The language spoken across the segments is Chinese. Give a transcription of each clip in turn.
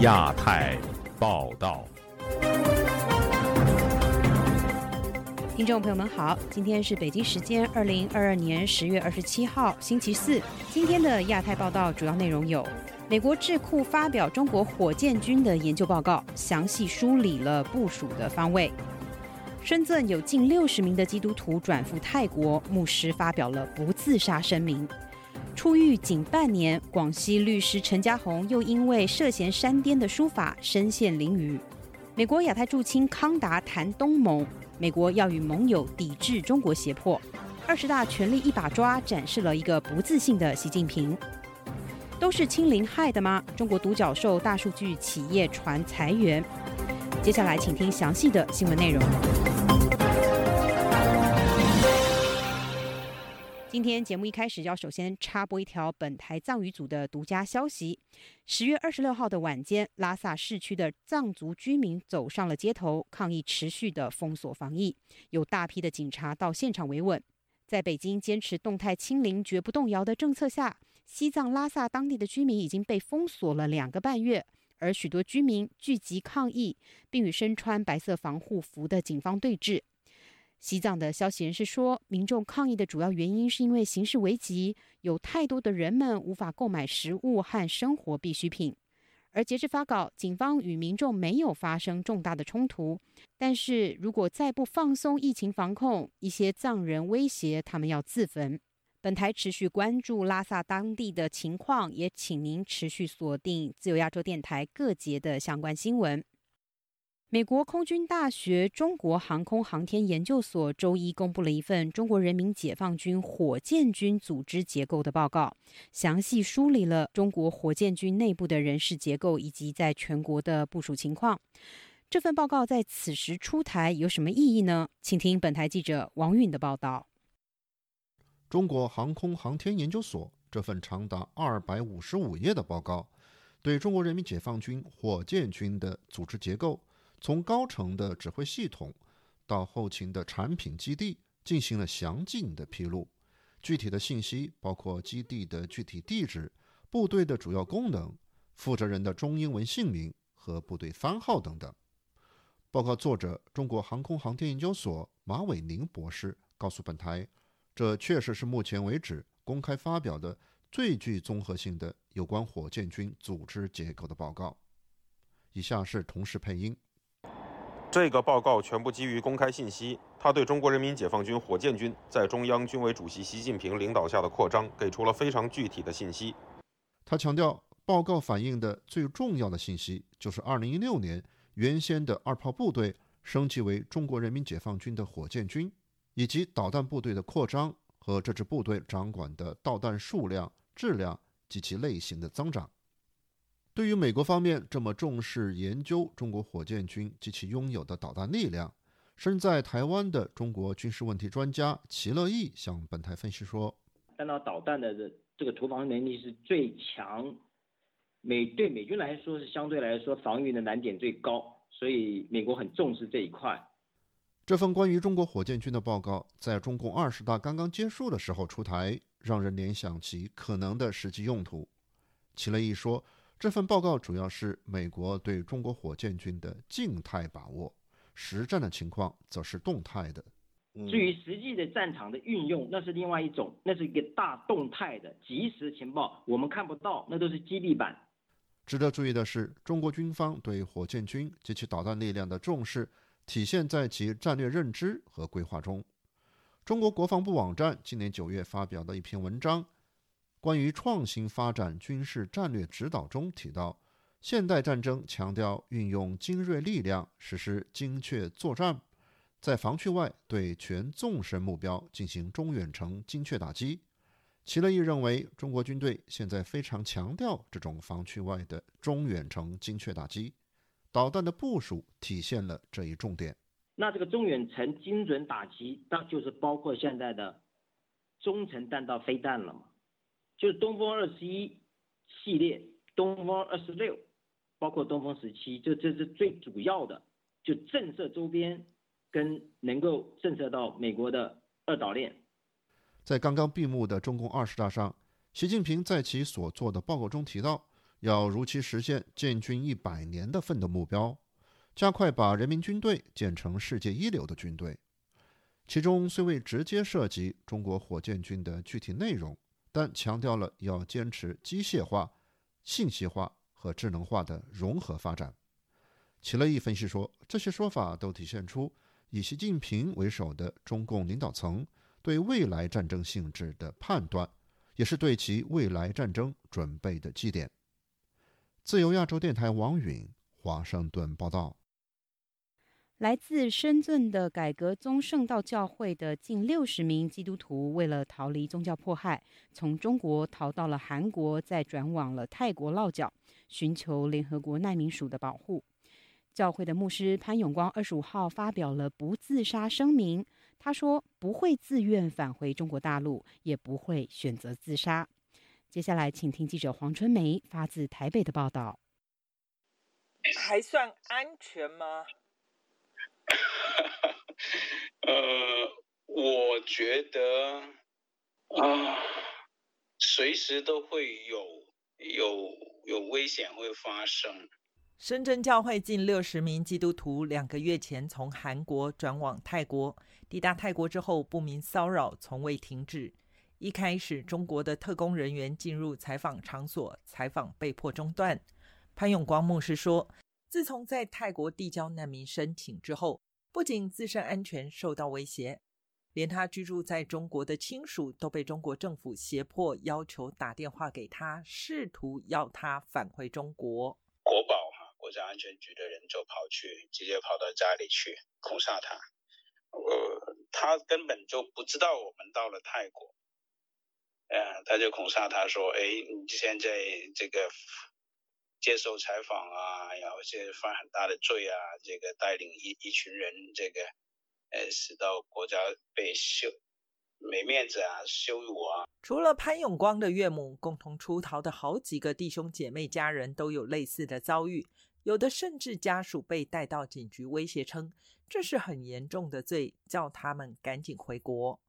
亚太报道，听众朋友们好，今天是北京时间二零二二年十月二十七号，星期四。今天的亚太报道主要内容有：美国智库发表中国火箭军的研究报告，详细梳理了部署的方位；深圳有近六十名的基督徒转赴泰国，牧师发表了不自杀声明。出狱仅半年，广西律师陈家红又因为涉嫌山巅的书法身陷囹圄。美国亚太驻青康达谈东盟，美国要与盟友抵制中国胁迫。二十大权力一把抓，展示了一个不自信的习近平。都是清零害的吗？中国独角兽大数据企业传裁员。接下来，请听详细的新闻内容。今天节目一开始要首先插播一条本台藏语组的独家消息：十月二十六号的晚间，拉萨市区的藏族居民走上了街头抗议持续的封锁防疫，有大批的警察到现场维稳。在北京坚持动态清零、绝不动摇的政策下，西藏拉萨当地的居民已经被封锁了两个半月，而许多居民聚集抗议，并与身穿白色防护服的警方对峙。西藏的消息人士说，民众抗议的主要原因是因为形势危急，有太多的人们无法购买食物和生活必需品。而截至发稿，警方与民众没有发生重大的冲突。但是如果再不放松疫情防控，一些藏人威胁他们要自焚。本台持续关注拉萨当地的情况，也请您持续锁定自由亚洲电台各节的相关新闻。美国空军大学中国航空航天研究所周一公布了一份中国人民解放军火箭军组织结构的报告，详细梳理了中国火箭军内部的人事结构以及在全国的部署情况。这份报告在此时出台有什么意义呢？请听本台记者王允的报道。中国航空航天研究所这份长达二百五十五页的报告，对中国人民解放军火箭军的组织结构。从高层的指挥系统到后勤的产品基地进行了详尽的披露，具体的信息包括基地的具体地址、部队的主要功能、负责人的中英文姓名和部队番号等等。报告作者中国航空航天研究所马伟宁博士告诉本台，这确实是目前为止公开发表的最具综合性的有关火箭军组织结构的报告。以下是同时配音。这个报告全部基于公开信息，他对中国人民解放军火箭军在中央军委主席习近平领导下的扩张给出了非常具体的信息。他强调，报告反映的最重要的信息就是2016年原先的二炮部队升级为中国人民解放军的火箭军，以及导弹部队的扩张和这支部队掌管的导弹数量、质量及其类型的增长。对于美国方面这么重视研究中国火箭军及其拥有的导弹力量，身在台湾的中国军事问题专家齐乐毅向本台分析说：“弹道导弹的这这个投防能力是最强，美对美军来说是相对来说防御的难点最高，所以美国很重视这一块。”这份关于中国火箭军的报告在中共二十大刚刚结束的时候出台，让人联想起可能的实际用途。齐乐毅说。这份报告主要是美国对中国火箭军的静态把握，实战的情况则是动态的。至于实际的战场的运用，那是另外一种，那是一个大动态的即时情报，我们看不到，那都是基地版。值得注意的是，中国军方对火箭军及其导弹力量的重视，体现在其战略认知和规划中。中国国防部网站今年九月发表的一篇文章。关于创新发展军事战略指导中提到，现代战争强调运用精锐力量实施精确作战，在防区外对全纵深目标进行中远程精确打击。齐乐毅认为，中国军队现在非常强调这种防区外的中远程精确打击，导弹的部署体现了这一重点。那这个中远程精准打击，当就是包括现在的中程弹道飞弹了嘛？就是东风二十一系列、东风二十六，包括东风十七，就这是最主要的，就震慑周边，跟能够震慑到美国的二岛链。在刚刚闭幕的中共二十大上，习近平在其所做的报告中提到，要如期实现建军一百年的奋斗目标，加快把人民军队建成世界一流的军队。其中虽未直接涉及中国火箭军的具体内容，但强调了要坚持机械化、信息化和智能化的融合发展。齐乐毅分析说，这些说法都体现出以习近平为首的中共领导层对未来战争性质的判断，也是对其未来战争准备的基点。自由亚洲电台王允华盛顿报道。来自深圳的改革宗圣道教会的近六十名基督徒，为了逃离宗教迫害，从中国逃到了韩国，再转往了泰国落脚，寻求联合国难民署的保护。教会的牧师潘永光二十五号发表了不自杀声明，他说不会自愿返回中国大陆，也不会选择自杀。接下来，请听记者黄春梅发自台北的报道。还算安全吗？呃，我觉得啊，随时都会有有有危险会发生。深圳教会近六十名基督徒两个月前从韩国转往泰国，抵达泰国之后，不明骚扰从未停止。一开始，中国的特工人员进入采访场所，采访被迫中断。潘永光牧师说。自从在泰国递交难民申请之后，不仅自身安全受到威胁，连他居住在中国的亲属都被中国政府胁迫要求打电话给他，试图要他返回中国。国保哈，国家安全局的人就跑去，直接跑到家里去恐吓他。呃，他根本就不知道我们到了泰国，呃，他就恐吓他说：“哎，你现在这个。”接受采访啊，然后现在犯很大的罪啊，这个带领一一群人，这个呃，使到国家被羞没面子啊，羞辱啊。除了潘永光的岳母，共同出逃的好几个弟兄姐妹家人都有类似的遭遇，有的甚至家属被带到警局，威胁称这是很严重的罪，叫他们赶紧回国。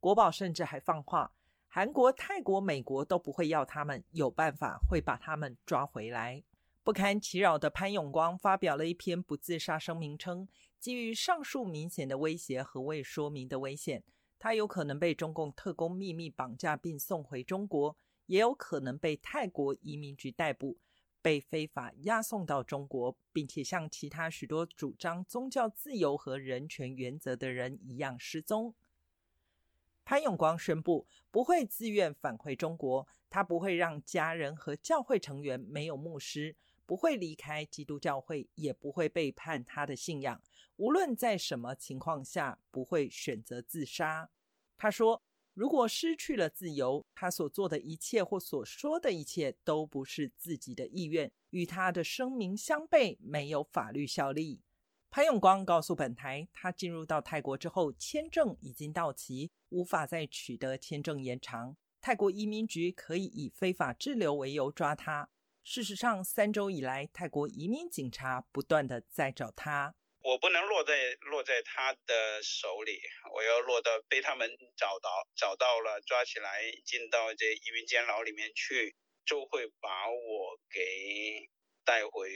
国宝甚至还放话。韩国、泰国、美国都不会要他们，有办法会把他们抓回来。不堪其扰的潘永光发表了一篇不自杀声明，称基于上述明显的威胁和未说明的危险，他有可能被中共特工秘密绑架并送回中国，也有可能被泰国移民局逮捕，被非法押送到中国，并且像其他许多主张宗教自由和人权原则的人一样失踪。潘永光宣布不会自愿返回中国，他不会让家人和教会成员没有牧师，不会离开基督教会，也不会背叛他的信仰。无论在什么情况下，不会选择自杀。他说：“如果失去了自由，他所做的一切或所说的一切都不是自己的意愿，与他的声明相悖，没有法律效力。”潘永光告诉本台，他进入到泰国之后，签证已经到期，无法再取得签证延长。泰国移民局可以以非法滞留为由抓他。事实上，三周以来，泰国移民警察不断的在找他。我不能落在落在他的手里，我要落到被他们找到找到了，抓起来进到这移民监牢里面去，就会把我给带回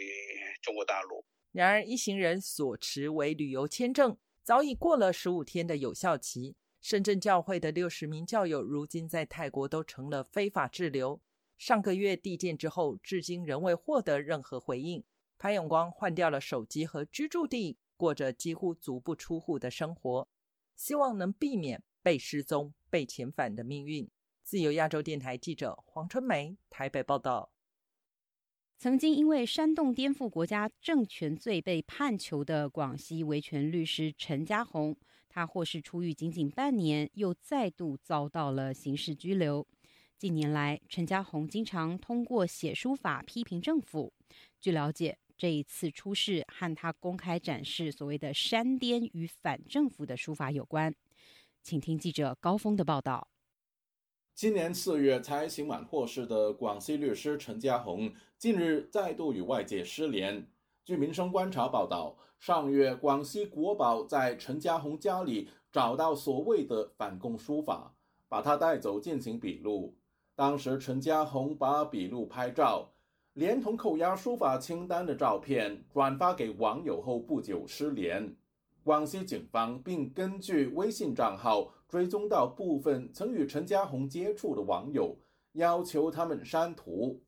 中国大陆。然而，一行人所持为旅游签证早已过了十五天的有效期。深圳教会的六十名教友如今在泰国都成了非法滞留。上个月递件之后，至今仍未获得任何回应。潘永光换掉了手机和居住地，过着几乎足不出户的生活，希望能避免被失踪、被遣返的命运。自由亚洲电台记者黄春梅台北报道。曾经因为煽动颠覆国家政权罪被判囚的广西维权律师陈家红，他获释出狱仅仅半年，又再度遭到了刑事拘留。近年来，陈家红经常通过写书法批评政府。据了解，这一次出事和他公开展示所谓的煽颠与反政府的书法有关。请听记者高峰的报道。今年四月才刑满获释的广西律师陈家红，近日再度与外界失联。据民生观察报道，上月广西国宝在陈家红家里找到所谓的反共书法，把他带走进行笔录。当时陈家红把笔录拍照，连同扣押书法清单的照片转发给网友后不久失联。广西警方并根据微信账号追踪到部分曾与陈家红接触的网友，要求他们删图。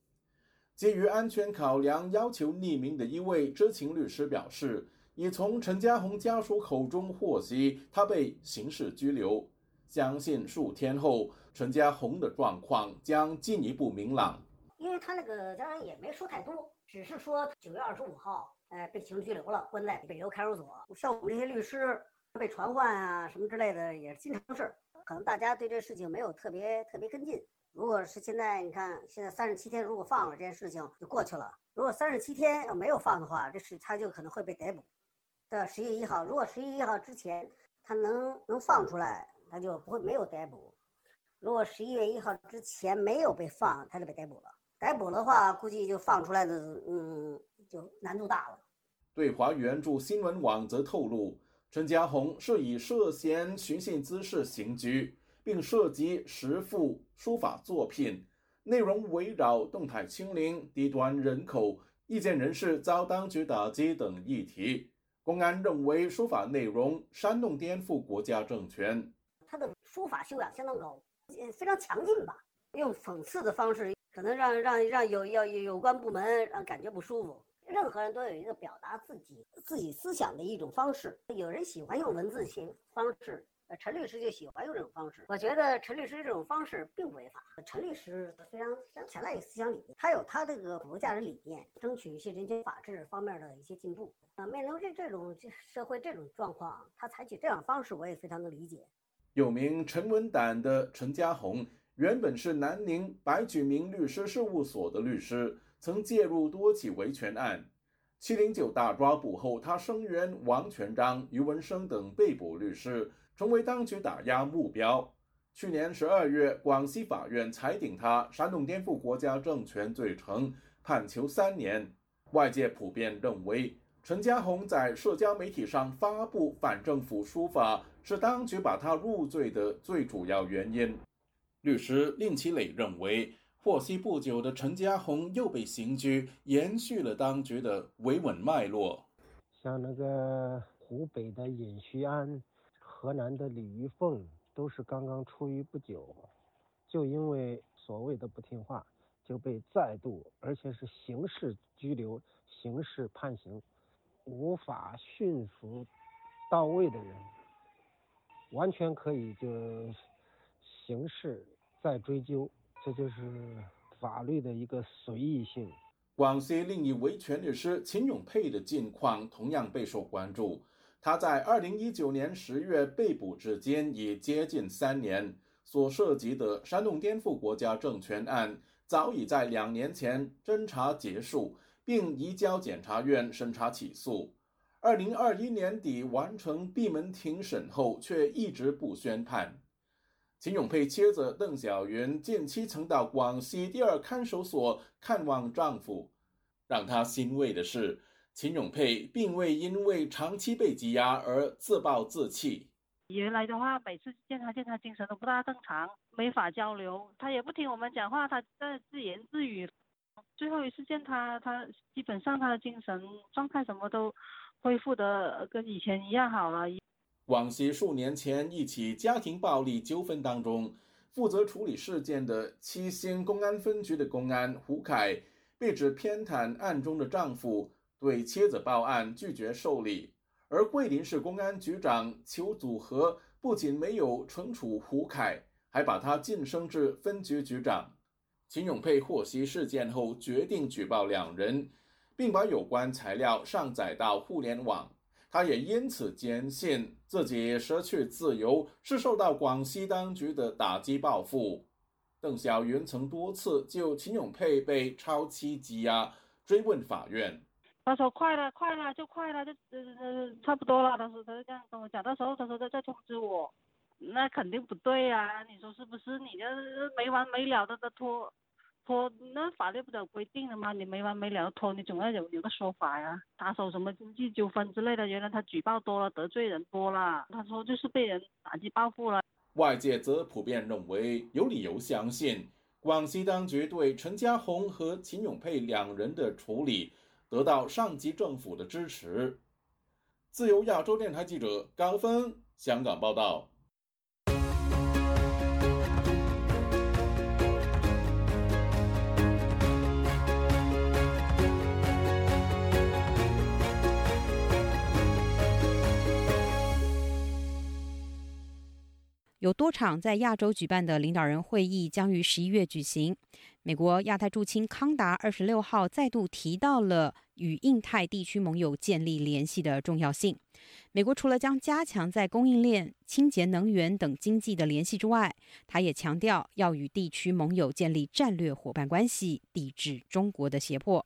基于安全考量，要求匿名的一位知情律师表示，已从陈家红家属口中获悉他被刑事拘留，相信数天后陈家红的状况将进一步明朗。因为他那个当然也没说太多，只是说九月二十五号，呃，被刑拘留了，关在北邮看守所。像我们这些律师被传唤啊什么之类的，也是经常事儿。可能大家对这事情没有特别特别跟进。如果是现在，你看现在三十七天，如果放了这件事情就过去了。如果三十七天要没有放的话，这事他就可能会被逮捕。到十一月一号，如果十一月一号之前他能能放出来，他就不会没有逮捕。如果十一月一号之前没有被放，他就被逮捕了。逮捕的话，估计就放出来的，嗯，就难度大了。对华援助新闻网则透露，陈家红是以涉嫌寻衅滋事刑拘，并涉及十幅书法作品，内容围绕动态清零、低端人口、意见人士遭当局打击等议题。公安认为书法内容煽动颠覆国家政权，他的书法修养相当高，非常强劲吧？用讽刺的方式。可能让让让有要有关部门让感觉不舒服。任何人都有一个表达自己自己思想的一种方式。有人喜欢用文字形方式，呃，陈律师就喜欢用这种方式。我觉得陈律师这种方式并不违法。陈律师非常非常强大的思想理念，他有他这个国家的理念，争取一些人权法治方面的一些进步。啊，面对这这种社会这种状况，他采取这样方式，我也非常的理解。有名陈文胆的陈家红。原本是南宁白举明律师事务所的律师，曾介入多起维权案。七零九大抓捕后，他声援王全章、余文生等被捕律师，成为当局打压目标。去年十二月，广西法院裁定他煽动颠覆国家政权罪成，判囚三年。外界普遍认为，陈家红在社交媒体上发布反政府书法，是当局把他入罪的最主要原因。律师令其磊认为，获悉不久的陈家红又被刑拘，延续了当局的维稳脉络。像那个湖北的尹旭安、河南的李玉凤，都是刚刚出狱不久，就因为所谓的不听话，就被再度，而且是刑事拘留、刑事判刑，无法驯服到位的人，完全可以就刑事。再追究，这就是法律的一个随意性。广西另一维权律师秦永佩的近况同样备受关注。他在二零一九年十月被捕至今已接近三年，所涉及的煽动颠覆国家政权案早已在两年前侦查结束，并移交检察院审查起诉。二零二一年底完成闭门庭审后，却一直不宣判。秦永佩妻子邓小云近期曾到广西第二看守所看望丈夫，让她欣慰的是，秦永佩并未因为长期被羁押而自暴自弃。原来的话，每次见他见他精神都不大正常，没法交流，他也不听我们讲话，他在自言自语。最后一次见他，他基本上他的精神状态什么都恢复的跟以前一样好了。广西数年前一起家庭暴力纠纷当中，负责处理事件的七星公安分局的公安胡凯被指偏袒案中的丈夫，对妻子报案拒绝受理。而桂林市公安局长邱祖和不仅没有惩处胡凯，还把他晋升至分局局长。秦永佩获悉事件后，决定举报两人，并把有关材料上载到互联网。他也因此坚信自己失去自由是受到广西当局的打击报复。邓小云曾多次就秦永佩被超期羁押追问法院。他说快了，快了，就快了，就呃呃差不多了。他说他就这样跟我讲，到时候他说他再通知我。那肯定不对呀，你说是不是？你这没完没了的在拖。拖那法律不都规定了吗？你没完没了拖，你总要有有个说法呀。打手什么经济纠纷之类的，原来他举报多了，得罪人多了。他说就是被人打击报复了。外界则普遍认为，有理由相信广西当局对陈家红和秦永佩两人的处理得到上级政府的支持。自由亚洲电台记者高峰香港报道。有多场在亚洲举办的领导人会议将于十一月举行。美国亚太驻青康达二十六号再度提到了与印太地区盟友建立联系的重要性。美国除了将加强在供应链、清洁能源等经济的联系之外，他也强调要与地区盟友建立战略伙伴关系，抵制中国的胁迫。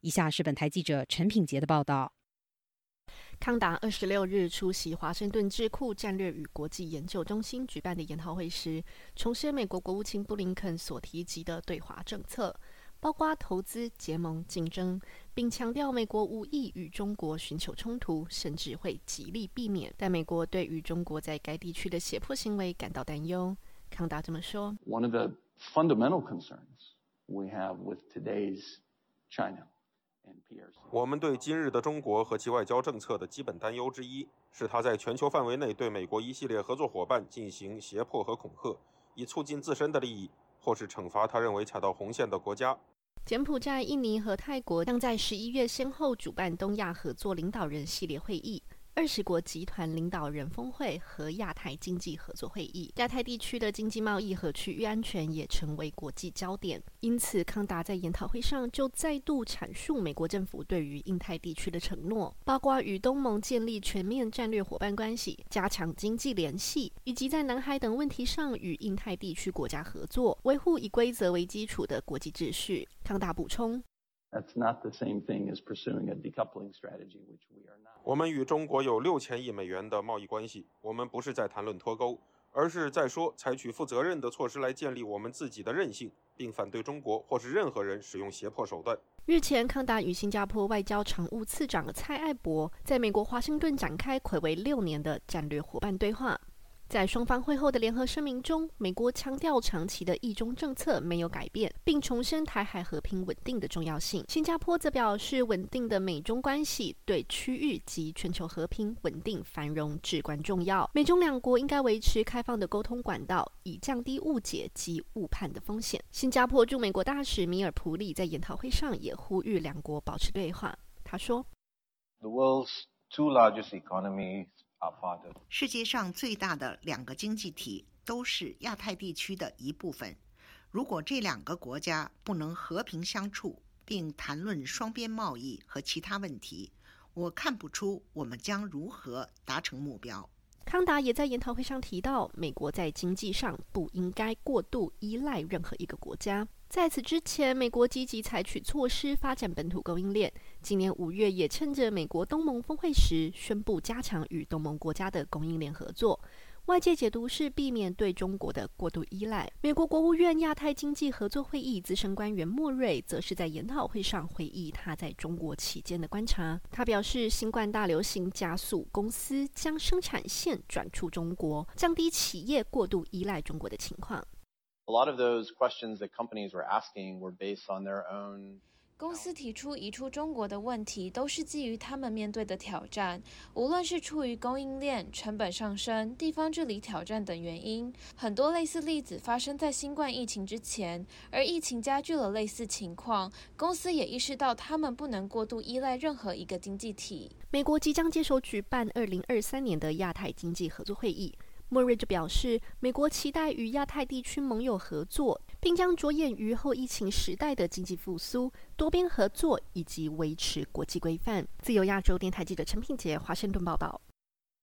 以下是本台记者陈品杰的报道。康达二十六日出席华盛顿智库战略与国际研究中心举办的研讨会时，重申美国国务卿布林肯所提及的对华政策，包括投资、结盟、竞争，并强调美国无意与中国寻求冲突，甚至会极力避免。但美国对于中国在该地区的胁迫行为感到担忧。康达这么说：“One of the fundamental concerns we have with today's China.” 我们对今日的中国和其外交政策的基本担忧之一，是他在全球范围内对美国一系列合作伙伴进行胁迫和恐吓，以促进自身的利益，或是惩罚他认为踩到红线的国家。柬埔寨、印尼和泰国将在十一月先后主办东亚合作领导人系列会议。二十国集团领导人峰会和亚太经济合作会议，亚太地区的经济贸易和区域安全也成为国际焦点。因此，康达在研讨会上就再度阐述美国政府对于印太地区的承诺，包括与东盟建立全面战略伙伴关系、加强经济联系，以及在南海等问题上与印太地区国家合作，维护以规则为基础的国际秩序。康达补充。That's not the same thing as pursuing a decoupling strategy, which we are not. 我们与中国有六千亿美元的贸易关系，我们不是在谈论脱钩，而是在说采取负责任的措施来建立我们自己的韧性，并反对中国或是任何人使用胁迫手段。日前，康达与新加坡外交常务次长蔡爱博在美国华盛顿展开魁违六年的战略伙伴对话。在双方会后的联合声明中，美国强调长期的意中政策没有改变，并重申台海和平稳定的重要性。新加坡则表示，稳定的美中关系对区域及全球和平稳定繁荣至关重要。美中两国应该维持开放的沟通管道，以降低误解及误判的风险。新加坡驻美国大使米尔普里在研讨会上也呼吁两国保持对话。他说：“The world's two largest economies.” 世界上最大的两个经济体都是亚太地区的一部分。如果这两个国家不能和平相处，并谈论双边贸易和其他问题，我看不出我们将如何达成目标。康达也在研讨会上提到，美国在经济上不应该过度依赖任何一个国家。在此之前，美国积极采取措施发展本土供应链。今年五月，也趁着美国东盟峰会时，宣布加强与东盟国家的供应链合作。外界解读是避免对中国的过度依赖。美国国务院亚太经济合作会议资深官员莫瑞则是在研讨会上回忆他在中国期间的观察。他表示，新冠大流行加速公司将生产线转出中国，降低企业过度依赖中国的情况。A lot of those questions that companies were asking were based on their own. 公司提出移出中国的问题，都是基于他们面对的挑战，无论是出于供应链成本上升、地方治理挑战等原因。很多类似例子发生在新冠疫情之前，而疫情加剧了类似情况。公司也意识到，他们不能过度依赖任何一个经济体。美国即将接手举办二零二三年的亚太经济合作会议。莫瑞就表示，美国期待与亚太地区盟友合作，并将着眼于后疫情时代的经济复苏、多边合作以及维持国际规范。自由亚洲电台记者陈品杰华盛顿报道。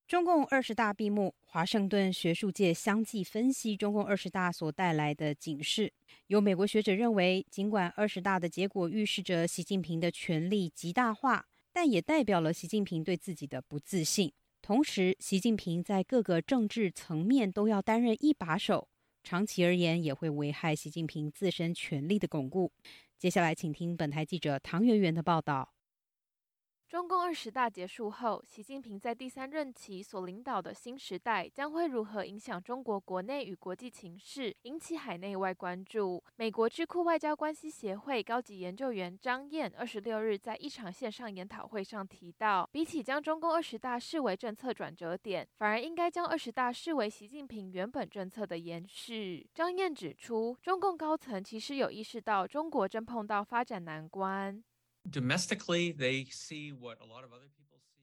中共二十大闭幕，华盛顿学术界相继分析中共二十大所带来的警示。有美国学者认为，尽管二十大的结果预示着习近平的权力极大化，但也代表了习近平对自己的不自信。同时，习近平在各个政治层面都要担任一把手，长期而言也会危害习近平自身权力的巩固。接下来，请听本台记者唐媛媛的报道。中共二十大结束后，习近平在第三任期所领导的新时代将会如何影响中国国内与国际情势，引起海内外关注。美国智库外交关系协会高级研究员张燕二十六日在一场线上研讨会上提到，比起将中共二十大视为政策转折点，反而应该将二十大视为习近平原本政策的延续。张燕指出，中共高层其实有意识到中国正碰到发展难关。Domestically, they see what a lot of other people see.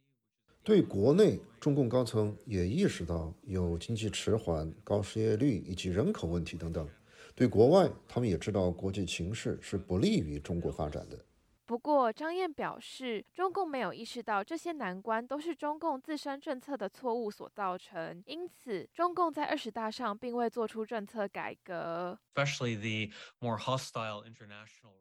对国内，中共高层也意识到有经济迟缓、高失业率以及人口问题等等。对国外，他们也知道国际形势是不利于中国发展的。不过，张燕表示，中共没有意识到这些难关都是中共自身政策的错误所造成，因此，中共在二十大上并未做出政策改革。Especially the more hostile international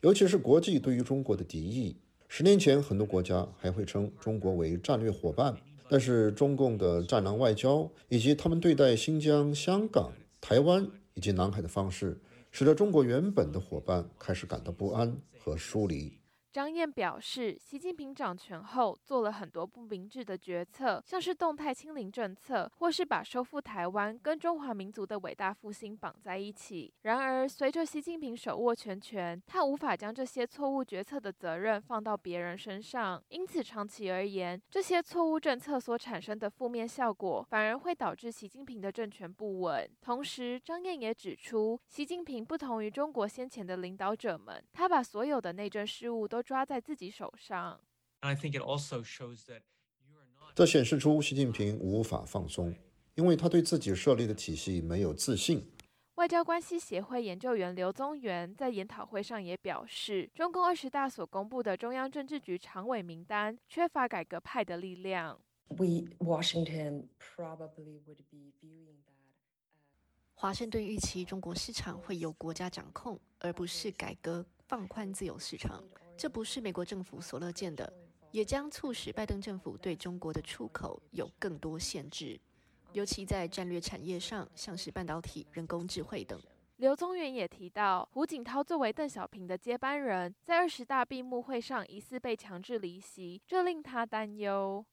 尤其是国际对于中国的敌意。十年前，很多国家还会称中国为战略伙伴，但是中共的战狼外交以及他们对待新疆、香港、台湾以及南海的方式，使得中国原本的伙伴开始感到不安和疏离。张燕表示，习近平掌权后做了很多不明智的决策，像是动态清零政策，或是把收复台湾跟中华民族的伟大复兴绑在一起。然而，随着习近平手握全权，他无法将这些错误决策的责任放到别人身上，因此长期而言，这些错误政策所产生的负面效果，反而会导致习近平的政权不稳。同时，张燕也指出，习近平不同于中国先前的领导者们，他把所有的内政事务都。抓在自己手上。这显示出习近平无法放松，因为他对自己设立的体系没有自信。外交关系协会研究员刘宗元在研讨会上也表示，中共二十大所公布的中央政治局常委名单缺乏改革派的力量。华盛顿预期中国市场会由国家掌控，而不是改革放宽自由市场。这不是美国政府所乐见的，也将促使拜登政府对中国的出口有更多限制，尤其在战略产业上，像是半导体、人工智慧等。刘宗元也提到，胡锦涛作为邓小平的接班人，在二十大闭幕会上疑似被强制离席，这令他担忧。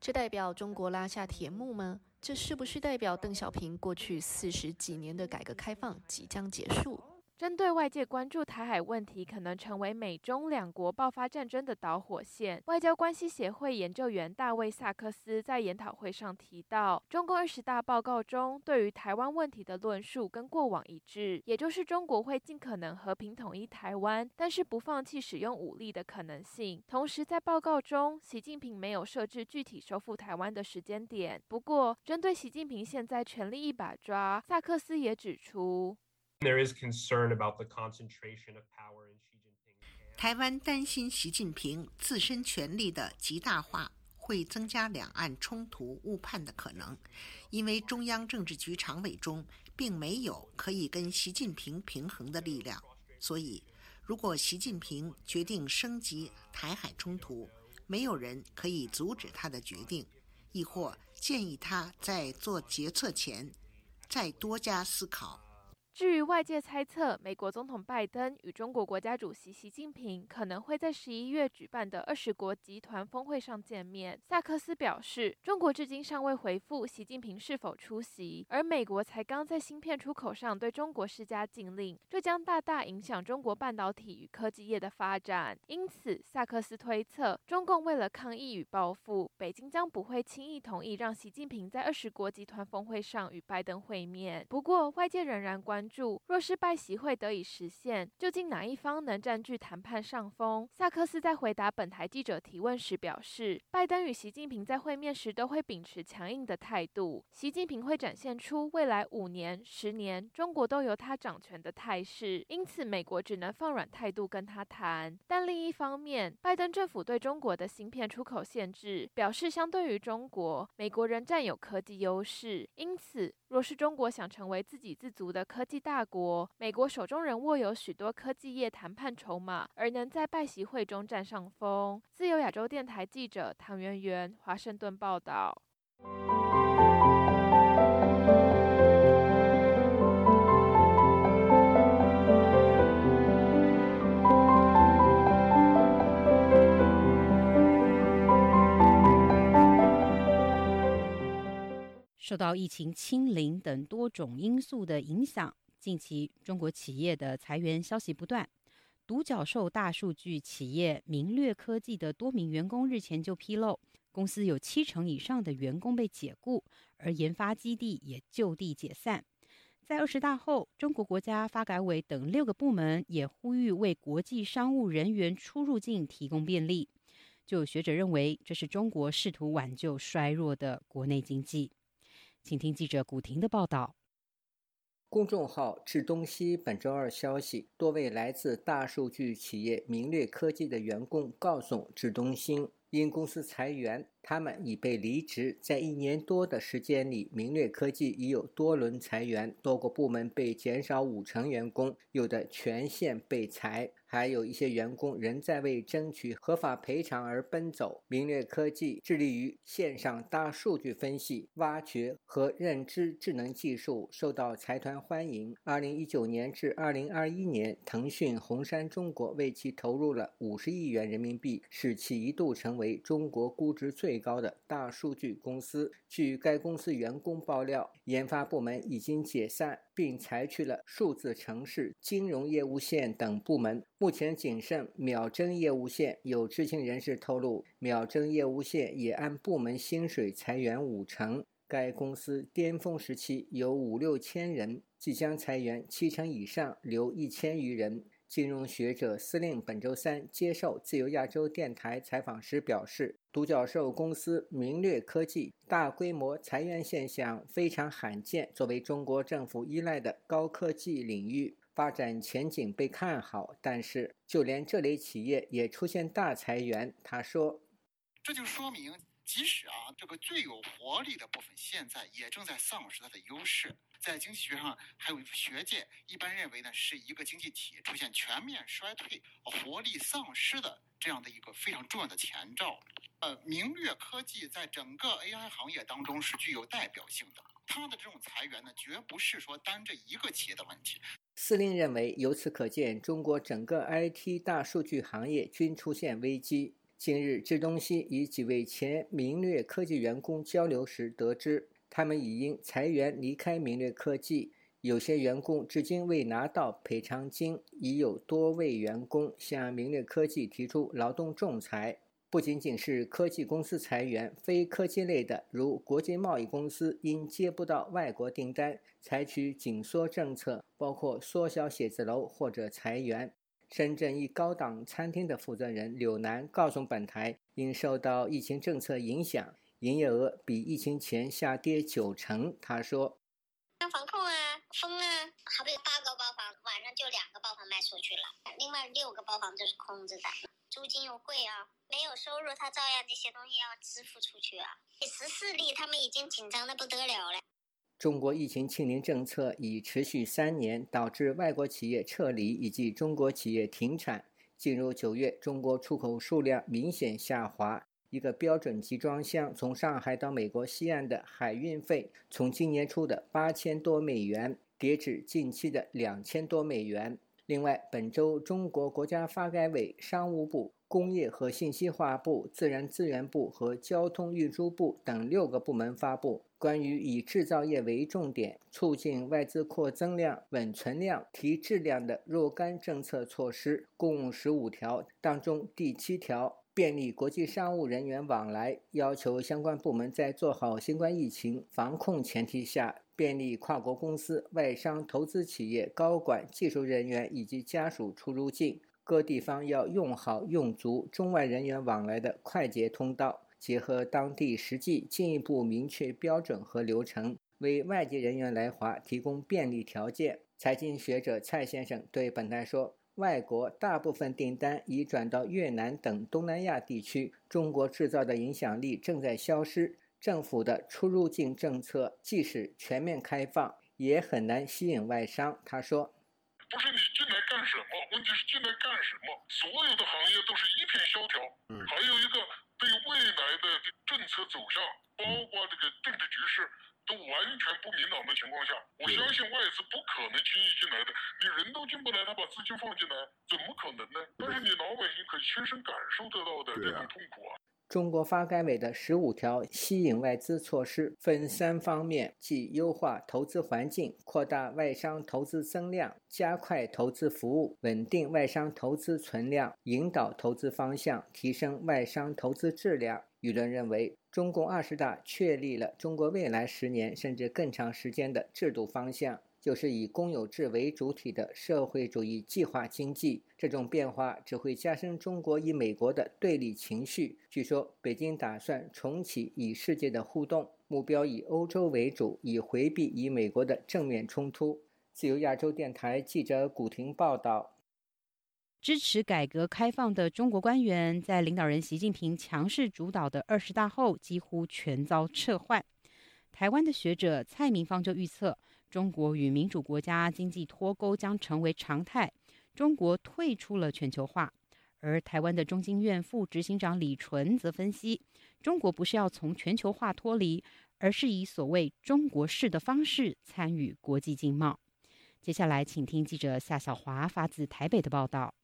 这代表中国拉下铁幕吗？这是不是代表邓小平过去四十几年的改革开放即将结束？针对外界关注台海问题可能成为美中两国爆发战争的导火线，外交关系协会研究员大卫·萨克斯在研讨会上提到，中共二十大报告中对于台湾问题的论述跟过往一致，也就是中国会尽可能和平统一台湾，但是不放弃使用武力的可能性。同时，在报告中，习近平没有设置具体收复台湾的时间点。不过，针对习近平现在权力一把抓，萨克斯也指出。There is concern about the concentration of power in Xi Jinping. 台湾担心习近平自身权力的极大化会增加两岸冲突误判的可能，因为中央政治局常委中并没有可以跟习近平平衡的力量，所以如果习近平决定升级台海冲突，没有人可以阻止他的决定，亦或建议他在做决策前再多加思考。至于外界猜测，美国总统拜登与中国国家主席习近平可能会在十一月举办的二十国集团峰会上见面，萨克斯表示，中国至今尚未回复习近平是否出席，而美国才刚在芯片出口上对中国施加禁令，这将大大影响中国半导体与科技业的发展。因此，萨克斯推测，中共为了抗议与报复，北京将不会轻易同意让习近平在二十国集团峰会上与拜登会面。不过，外界仍然关。若是拜习会得以实现，究竟哪一方能占据谈判上风？萨克斯在回答本台记者提问时表示，拜登与习近平在会面时都会秉持强硬的态度，习近平会展现出未来五年、十年中国都由他掌权的态势，因此美国只能放软态度跟他谈。但另一方面，拜登政府对中国的芯片出口限制，表示相对于中国，美国仍占有科技优势，因此。若是中国想成为自给自足的科技大国美国手中仍握有许多科技业谈判筹码而能在拜席会中占上风。自由亚洲电台记者唐媛媛华盛顿报道。受到疫情清零等多种因素的影响近期中国企业的裁员消息不断。独角兽大数据企业明略科技的多名员工日前就披露，公司有七成以上的员工被解雇，而研发基地也就地解散。在二十大后，中国国家发改委等六个部门也呼吁为国际商务人员出入境提供便利。就有学者认为，这是中国试图挽救衰弱的国内经济。请听记者古婷的报道。公众号“智东西”本周二消息，多位来自大数据企业明略科技的员工告诉智东新，因公司裁员，他们已被离职。在一年多的时间里，明略科技已有多轮裁员，多个部门被减少五成员工，有的全线被裁。还有一些员工仍在为争取合法赔偿而奔走。明略科技致力于线上大数据分析、挖掘和认知智能技术，受到财团欢迎。二零一九年至二零二一年，腾讯、红杉中国为其投入了五十亿元人民币，使其一度成为中国估值最高的大数据公司。据该公司员工爆料，研发部门已经解散，并采取了数字城市、金融业务线等部门。目前仅剩秒针业务线。有知情人士透露，秒针业务线也按部门薪水裁员五成。该公司巅峰时期有五六千人，即将裁员七成以上，留一千余人。金融学者司令本周三接受自由亚洲电台采访时表示，独角兽公司明略科技大规模裁员现象非常罕见。作为中国政府依赖的高科技领域。发展前景被看好，但是就连这类企业也出现大裁员。他说：“这就说明，即使啊这个最有活力的部分，现在也正在丧失它的优势。在经济学上，还有学界一般认为呢，是一个经济体出现全面衰退、活力丧失的这样的一个非常重要的前兆。呃，明略科技在整个 AI 行业当中是具有代表性的。它的这种裁员呢，绝不是说单这一个企业的问题。”司令认为，由此可见，中国整个 IT 大数据行业均出现危机。近日，志东西与几位前明略科技员工交流时得知，他们已因裁员离开明略科技，有些员工至今未拿到赔偿金，已有多位员工向明略科技提出劳动仲裁。不仅仅是科技公司裁员，非科技类的，如国际贸易公司，因接不到外国订单，采取紧缩政策，包括缩小写字楼或者裁员。深圳一高档餐厅的负责人柳楠告诉本台，因受到疫情政策影响，营业额比疫情前下跌九成。他说：“防控啊，封啊，好比八个包房，晚上就两个包房卖出去了，另外六个包房都是空着的，租金又贵啊。”没有收入，他照样这些东西要支付出去啊！十四例，他们已经紧张的不得了了。中国疫情清零政策已持续三年，导致外国企业撤离以及中国企业停产。进入九月，中国出口数量明显下滑。一个标准集装箱从上海到美国西岸的海运费，从今年初的八千多美元跌至近期的两千多美元。另外，本周中国国家发改委、商务部。工业和信息化部、自然资源部和交通运输部等六个部门发布关于以制造业为重点，促进外资扩增量、稳存量、提质量的若干政策措施，共十五条。当中第七条便利国际商务人员往来，要求相关部门在做好新冠疫情防控前提下，便利跨国公司、外商投资企业高管、技术人员以及家属出入境。各地方要用好用足中外人员往来的快捷通道，结合当地实际，进一步明确标准和流程，为外籍人员来华提供便利条件。财经学者蔡先生对本台说：“外国大部分订单已转到越南等东南亚地区，中国制造的影响力正在消失。政府的出入境政策即使全面开放，也很难吸引外商。”他说。不是你进来干什么？问题是进来干什么？所有的行业都是一片萧条。嗯，还有一个对未来的政策走向，包括这个政治局势都完全不明朗的情况下，我相信外资不可能轻易进来的。你人都进不来，他把资金放进来，怎么可能呢？但是你老百姓可以亲身感受得到的这种痛苦啊。中国发改委的十五条吸引外资措施分三方面，即优化投资环境、扩大外商投资增量、加快投资服务、稳定外商投资存量、引导投资方向、提升外商投资质量。舆论认为，中共二十大确立了中国未来十年甚至更长时间的制度方向。就是以公有制为主体的社会主义计划经济，这种变化只会加深中国与美国的对立情绪。据说，北京打算重启与世界的互动，目标以欧洲为主，以回避与美国的正面冲突。自由亚洲电台记者古婷报道。支持改革开放的中国官员，在领导人习近平强势主导的二十大后，几乎全遭撤换。台湾的学者蔡明芳就预测。中国与民主国家经济脱钩将成为常态，中国退出了全球化。而台湾的中经院副执行长李纯则分析，中国不是要从全球化脱离，而是以所谓中国式的方式参与国际经贸。接下来，请听记者夏小华发自台北的报道。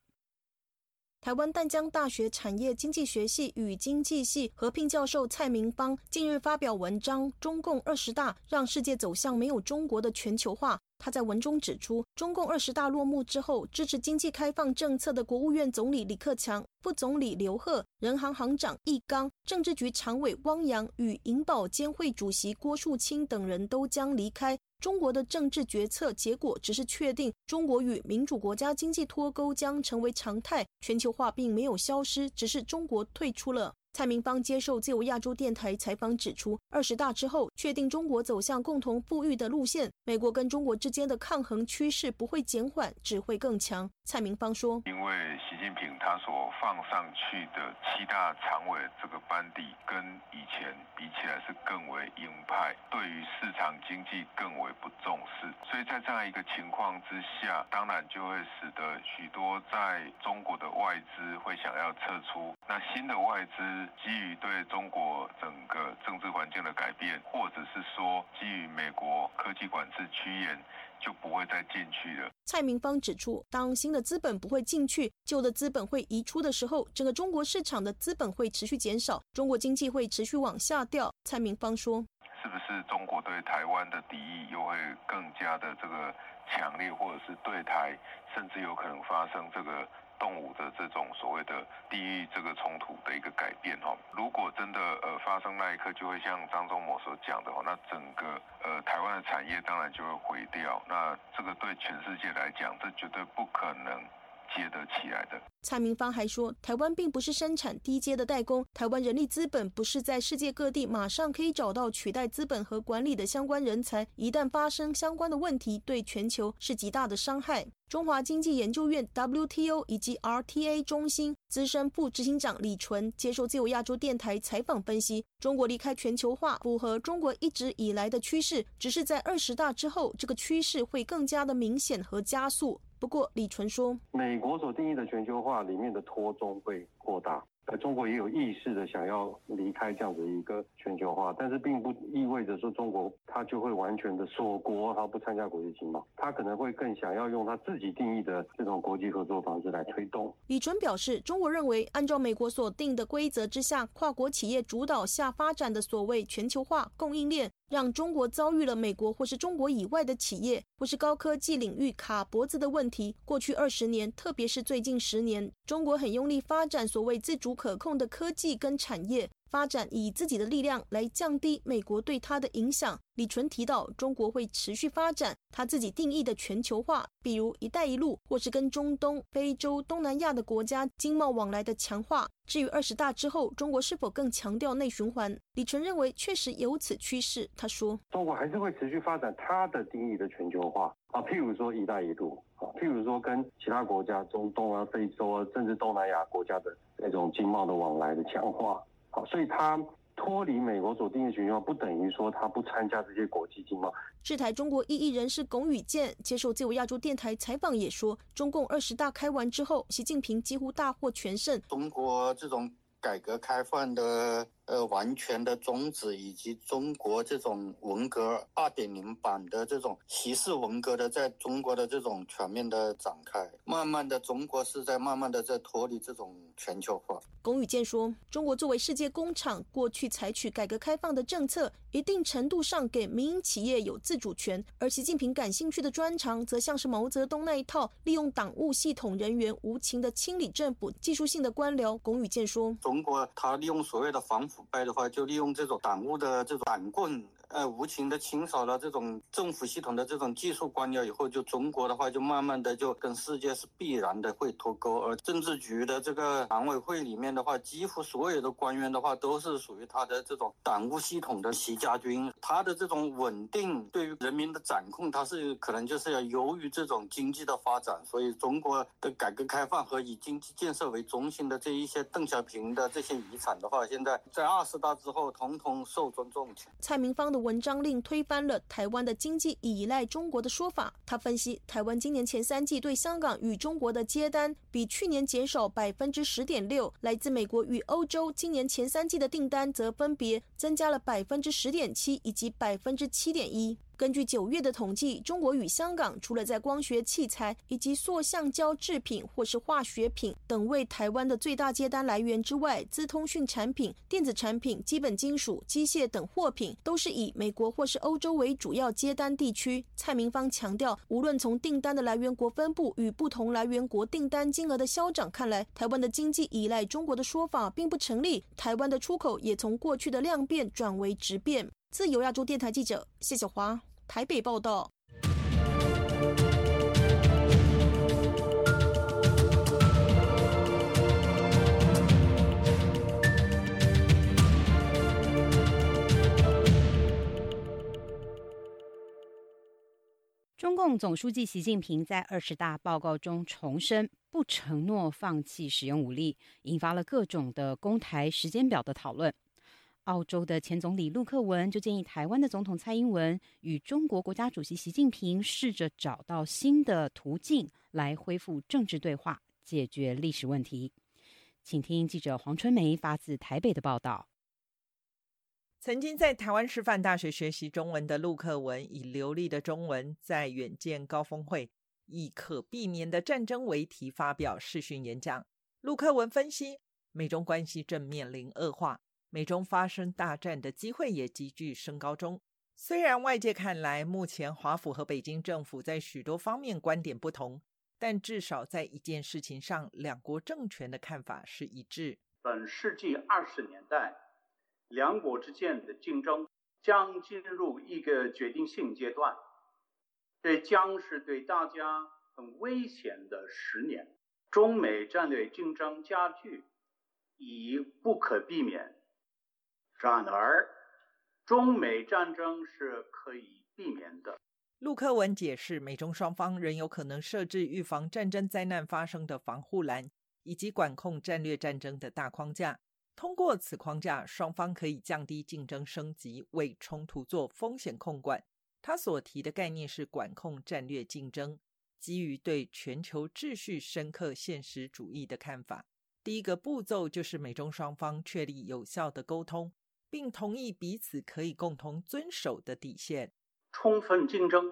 台湾淡江大学产业经济学系与经济系合聘教授蔡明芳近日发表文章《中共二十大让世界走向没有中国的全球化》。他在文中指出，中共二十大落幕之后，支持经济开放政策的国务院总理李克强、副总理刘鹤、人行行长易纲、政治局常委汪洋与银保监会主席郭树清等人都将离开。中国的政治决策结果只是确定中国与民主国家经济脱钩将成为常态，全球化并没有消失，只是中国退出了。蔡明芳接受自由亚洲电台采访指出，二十大之后确定中国走向共同富裕的路线，美国跟中国之间的抗衡趋势不会减缓，只会更强。蔡明芳说：“因为习近平他所放上去的七大常委这个班底，跟以前比起来是更为鹰派，对于市场经济更为不重视，所以在这样一个情况之下，当然就会使得许多在中国的外资会想要撤出，那新的外资。”基于对中国整个政治环境的改变，或者是说基于美国科技管制趋严，就不会再进去了。蔡明芳指出，当新的资本不会进去，旧的资本会移出的时候，整个中国市场的资本会持续减少，中国经济会持续往下掉。蔡明芳说：“是不是中国对台湾的敌意又会更加的这个强烈，或者是对台甚至有可能发生这个？”动武的这种所谓的地域这个冲突的一个改变哈，如果真的呃发生那一刻，就会像张忠谋所讲的话，那整个呃台湾的产业当然就会毁掉，那这个对全世界来讲，这绝对不可能。接得起来的。蔡明芳还说，台湾并不是生产低阶的代工，台湾人力资本不是在世界各地马上可以找到取代资本和管理的相关人才，一旦发生相关的问题，对全球是极大的伤害。中华经济研究院 WTO 以及 RTA 中心资深副执行长李纯接受自由亚洲电台采访分析，中国离开全球化符合中国一直以来的趋势，只是在二十大之后，这个趋势会更加的明显和加速。不过，李纯说，美国所定义的全球化里面的脱中会扩大。呃，中国也有意识的想要离开这样的一个全球化，但是并不意味着说中国它就会完全的锁国，它不参加国际经贸，它可能会更想要用它自己定义的这种国际合作方式来推动。李纯表示，中国认为按照美国所定的规则之下，跨国企业主导下发展的所谓全球化供应链，让中国遭遇了美国或是中国以外的企业或是高科技领域卡脖子的问题。过去二十年，特别是最近十年，中国很用力发展所谓自主。可控的科技跟产业发展，以自己的力量来降低美国对它的影响。李纯提到，中国会持续发展他自己定义的全球化，比如“一带一路”或是跟中东、非洲、东南亚的国家经贸往来的强化。至于二十大之后，中国是否更强调内循环，李纯认为确实有此趋势。他说：“中国还是会持续发展它的定义的全球化啊，譬如说‘一带一路’啊，譬如说跟其他国家，中东啊、非洲啊，甚至东南亚国家的那种经贸的往来的强化。好，所以他。”脱离美国所定的全球化，不等于说他不参加这些国际经贸。制台中国异议人士龚宇健接受自由亚洲电台采访也说，中共二十大开完之后，习近平几乎大获全胜。中国这种改革开放的。呃完全的终止，以及中国这种文革二点零版的这种歧视文革的在中国的这种全面的展开，慢慢的中国是在慢慢的在脱离这种全球化。龚宇健说：“中国作为世界工厂，过去采取改革开放的政策，一定程度上给民营企业有自主权。而习近平感兴趣的专长，则像是毛泽东那一套，利用党务系统人员无情的清理政府技术性的官僚。”龚宇健说：“中国他利用所谓的反腐败的话，就利用这种党务的这种板棍。”呃，无情的清扫了这种政府系统的这种技术官僚以后，就中国的话就慢慢的就跟世界是必然的会脱钩。而政治局的这个常委会里面的话，几乎所有的官员的话都是属于他的这种党务系统的习家军。他的这种稳定对于人民的掌控，他是可能就是要由于这种经济的发展。所以中国的改革开放和以经济建设为中心的这一些邓小平的这些遗产的话，现在在二十大之后，统统受尊重。蔡明芳的。文章令推翻了台湾的经济依赖中国的说法。他分析，台湾今年前三季对香港与中国的接单比去年减少百分之十点六，来自美国与欧洲今年前三季的订单则分别增加了百分之十点七以及百分之七点一。根据九月的统计，中国与香港除了在光学器材以及塑橡胶制品或是化学品等为台湾的最大接单来源之外，资通讯产品、电子产品、基本金属、机械等货品都是以美国或是欧洲为主要接单地区。蔡明芳强调，无论从订单的来源国分布与不同来源国订单金额的消长看来，台湾的经济依赖中国的说法并不成立。台湾的出口也从过去的量变转为质变。自由亚洲电台记者谢小华。台北报道。中共总书记习近平在二十大报告中重申，不承诺放弃使用武力，引发了各种的攻台时间表的讨论。澳洲的前总理陆克文就建议台湾的总统蔡英文与中国国家主席习近平试着找到新的途径来恢复政治对话，解决历史问题。请听记者黄春梅发自台北的报道。曾经在台湾师范大学学习中文的陆克文，以流利的中文在远见高峰会以“可避免的战争”为题发表视讯演讲。陆克文分析，美中关系正面临恶化。美中发生大战的机会也急剧升高中。虽然外界看来，目前华府和北京政府在许多方面观点不同，但至少在一件事情上，两国政权的看法是一致。本世纪二十年代，两国之间的竞争将进入一个决定性阶段，这将是对大家很危险的十年。中美战略竞争加剧已不可避免。然而，中美战争是可以避免的。陆克文解释，美中双方仍有可能设置预防战争灾难发生的防护栏，以及管控战略战争的大框架。通过此框架，双方可以降低竞争升级，为冲突做风险控管。他所提的概念是管控战略竞争，基于对全球秩序深刻现实主义的看法。第一个步骤就是美中双方确立有效的沟通。并同意彼此可以共同遵守的底线。充分竞争，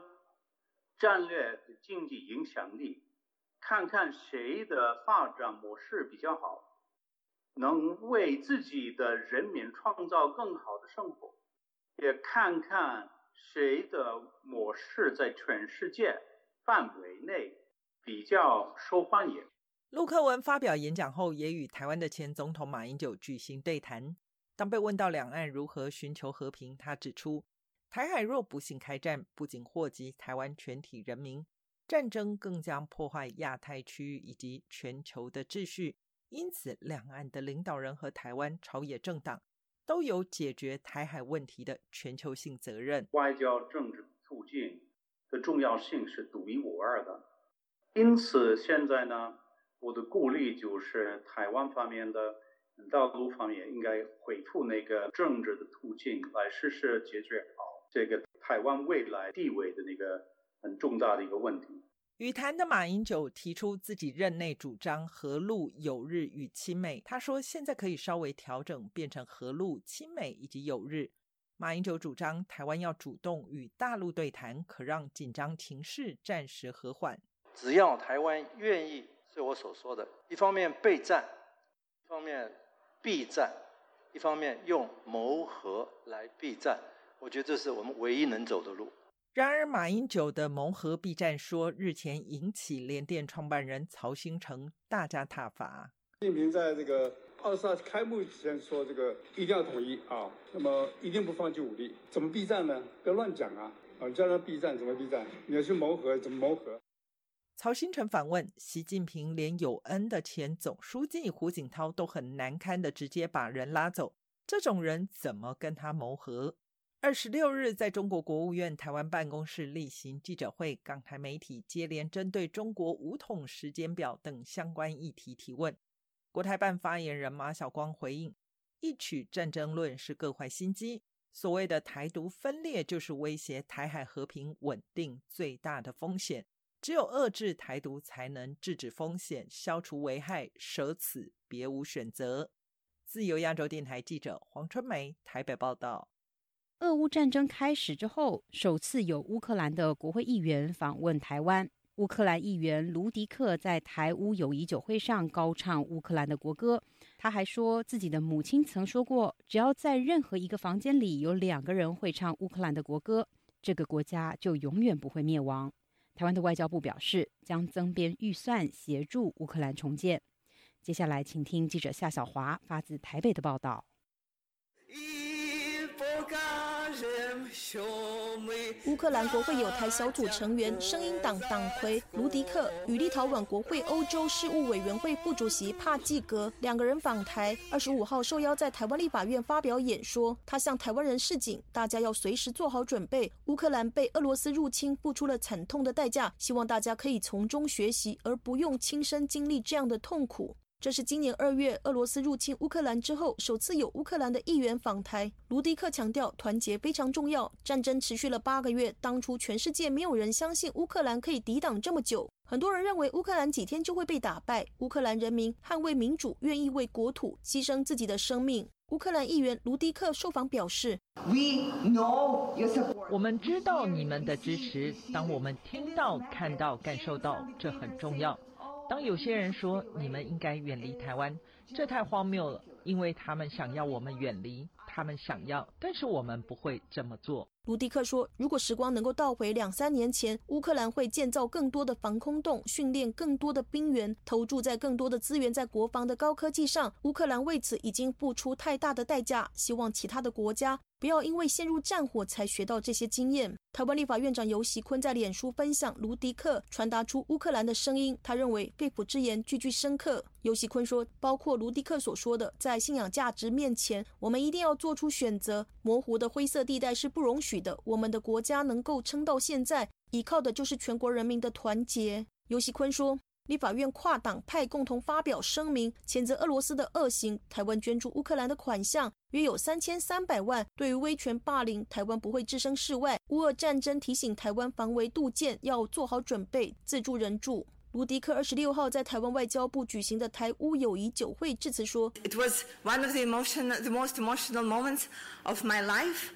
战略和经济影响力，看看谁的发展模式比较好，能为自己的人民创造更好的生活，也看看谁的模式在全世界范围内比较受欢迎。陆克文发表演讲后，也与台湾的前总统马英九举行对谈。当被问到两岸如何寻求和平，他指出，台海若不幸开战，不仅祸及台湾全体人民，战争更将破坏亚太区域以及全球的秩序。因此，两岸的领导人和台湾朝野政党都有解决台海问题的全球性责任。外交政治促进的重要性是独一无二的。因此，现在呢，我的顾虑就是台湾方面的。道路方面应该恢复那个政治的途径，来试试解决好这个台湾未来地位的那个很重大的一个问题。语坛的马英九提出自己任内主张和陆友日与亲美，他说现在可以稍微调整，变成和陆亲美以及友日。马英九主张台湾要主动与大陆对谈，可让紧张情势暂时和缓。只要台湾愿意，是我所说的，一方面备战，一方面避战，一方面用谋和来避战，我觉得这是我们唯一能走的路。然而，马英九的谋和避战说日前引起联电创办人曹兴诚大加挞伐。习近平在这个二十二开幕之前说：“这个一定要统一啊，那么一定不放弃武力。怎么避战呢？不要乱讲啊！啊，叫他避战怎么避战？你要去谋和怎么谋和？”曹新成反问习近平：“连有恩的前总书记胡锦涛都很难堪的直接把人拉走，这种人怎么跟他谋和？”二十六日，在中国国务院台湾办公室例行记者会，港台媒体接连针对中国武统时间表等相关议题提问。国台办发言人马晓光回应：“一曲战争论是各怀心机，所谓的台独分裂就是威胁台海和平稳定最大的风险。只有遏制台独，才能制止风险，消除危害，舍此别无选择。”自由亚洲电台记者黄春梅台北报道。俄乌战争开始之后，首次有乌克兰的国会议员访问台湾。乌克兰议员卢迪克在台乌友谊酒会上高唱乌克兰的国歌。他还说，自己的母亲曾说过，只要在任何一个房间里有两个人会唱乌克兰的国歌，这个国家就永远不会灭亡。台湾的外交部表示，将增编预算协助乌克兰重建。接下来，请听记者夏小华发自台北的报道。乌克兰国会有台小组成员、声音党党魁卢迪克与立陶宛国会欧洲事务委员会副主席帕季格两个人访台。二十五号受邀在台湾立法院发表演说，他向台湾人示警，大家要随时做好准备。乌克兰被俄罗斯入侵，付出了惨痛的代价，希望大家可以从中学习，而不用亲身经历这样的痛苦。这是今年二月俄罗斯入侵乌克兰之后，首次有乌克兰的议员访台。卢迪克强调，团结非常重要。战争持续了八个月，当初全世界没有人相信乌克兰可以抵挡这么久。很多人认为乌克兰几天就会被打败。乌克兰人民捍卫民主，愿意为国土牺牲自己的生命。乌克兰议员卢迪克受访表示：“我们知道你们的支持，当我们听到、看到、感受到，这很重要。”当有些人说你们应该远离台湾，这太荒谬了，因为他们想要我们远离，他们想要，但是我们不会这么做。卢迪克说：“如果时光能够倒回两三年前，乌克兰会建造更多的防空洞，训练更多的兵员，投注在更多的资源在国防的高科技上。乌克兰为此已经付出太大的代价，希望其他的国家。”不要因为陷入战火才学到这些经验。台湾立法院长游锡坤在脸书分享卢迪克传达出乌克兰的声音，他认为肺腑之言句句深刻。游锡坤说，包括卢迪克所说的，在信仰价值面前，我们一定要做出选择，模糊的灰色地带是不容许的。我们的国家能够撑到现在，依靠的就是全国人民的团结。游锡坤说。立法院跨党派共同发表声明，谴责俄罗斯的恶行。台湾捐助乌克兰的款项约有三千三百万。对于威权霸凌，台湾不会置身事外。乌俄战争提醒台湾防微杜渐，要做好准备，自助人助。卢迪克二十六号在台湾外交部举行的台乌友谊酒会致辞说：“It was one of the emotion the most emotional moments of my life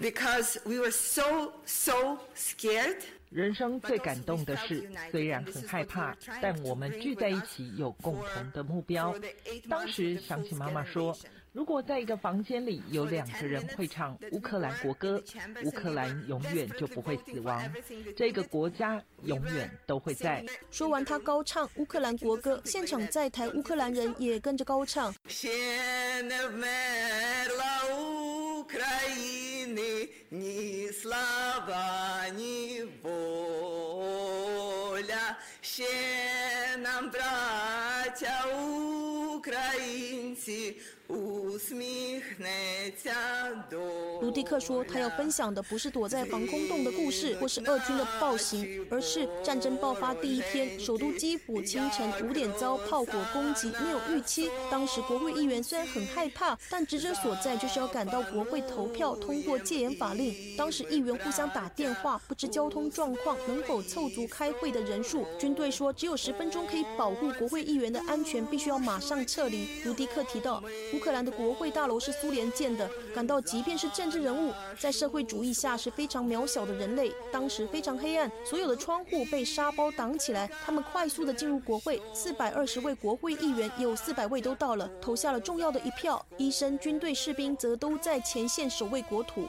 because we were so so scared.” 人生最感动的事，虽然很害怕，但我们聚在一起有共同的目标。当时想起妈妈说，如果在一个房间里有两个人会唱乌克兰国歌，乌克兰永远就不会死亡，这个国家永远都会在。说完，他高唱乌克兰国歌，现场在台乌克兰人也跟着高唱。卢迪克说他要分享的不是躲在防空洞的故事或是俄军的暴行而是战争爆发第一天首都基辅清晨五点遭炮火攻击没有预期。当时国会议员虽然很害怕但职责所在就是要赶到国会投票通过戒严法令。当时议员互相打电话不知交通状况能否凑足开会的人数？军队说只有十分钟可以保护国会议员的安全必须要马上撤离。卢迪克提到乌克兰的国会大楼是苏联建的，感到即便是政治人物，在社会主义下是非常渺小的人类。当时非常黑暗，所有的窗户被沙包挡起来，他们快速的进入国会。四百二十位国会议员，有四百位都到了，投下了重要的一票。医生、军队、士兵则都在前线守卫国土。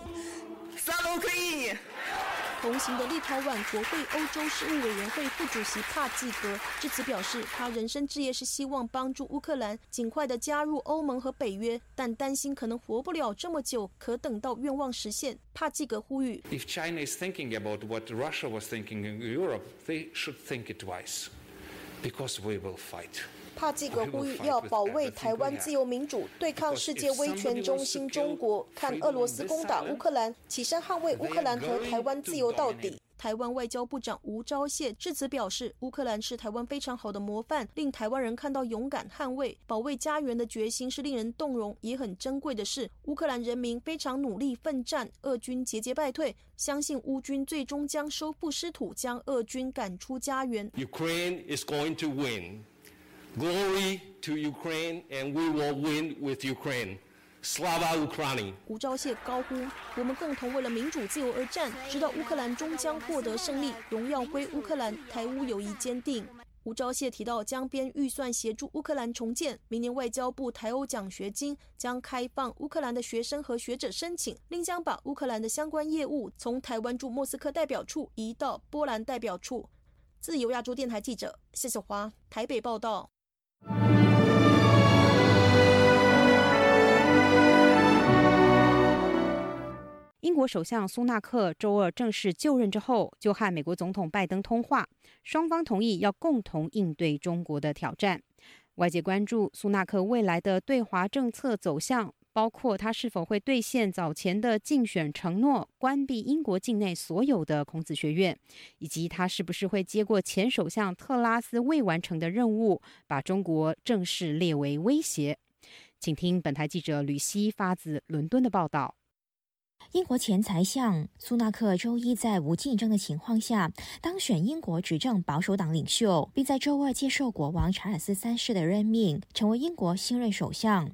同行的立陶宛国会欧洲事务委员会副主席帕季格至此表示，他人生志业是希望帮助乌克兰尽快的加入欧盟和北约，但担心可能活不了这么久，可等到愿望实现。帕季格呼吁：If China is thinking about what Russia was thinking in Europe, they should think it twice, because we will fight. 帕基格呼吁要保卫台湾自由民主，对抗世界威权中心中国，看俄罗斯攻打乌克兰，起身捍卫乌克兰和台湾自由到底。台湾外交部长吴钊燮致辞表示，乌克兰是台湾非常好的模范，令台湾人看到勇敢捍卫、保卫家园的决心是令人动容，也很珍贵的事。乌克兰人民非常努力奋战，俄军节节败退，相信乌军最终将收复失土，将俄军赶出家园。Ukraine is going to win. Glory to Ukraine, and we will win with Ukraine. Slava Ukraini！吴钊燮高呼：“我们共同为了民主自由而战，直到乌克兰终将获得胜利，荣耀归乌克兰，台乌友谊坚定。”吴钊燮提到，将编预算协助乌克兰重建。明年外交部台欧奖学金将开放乌克兰的学生和学者申请，另将把乌克兰的相关业务从台湾驻莫斯科代表处移到波兰代表处。自由亚洲电台记者谢小华台北报道。英国首相苏纳克周二正式就任之后，就和美国总统拜登通话，双方同意要共同应对中国的挑战。外界关注苏纳克未来的对华政策走向。包括他是否会兑现早前的竞选承诺，关闭英国境内所有的孔子学院，以及他是不是会接过前首相特拉斯未完成的任务，把中国正式列为威胁。请听本台记者吕希发自伦敦的报道。英国前财相苏纳克周一在无竞争的情况下当选英国执政保守党领袖，并在周二接受国王查尔斯三世的任命，成为英国新任首相。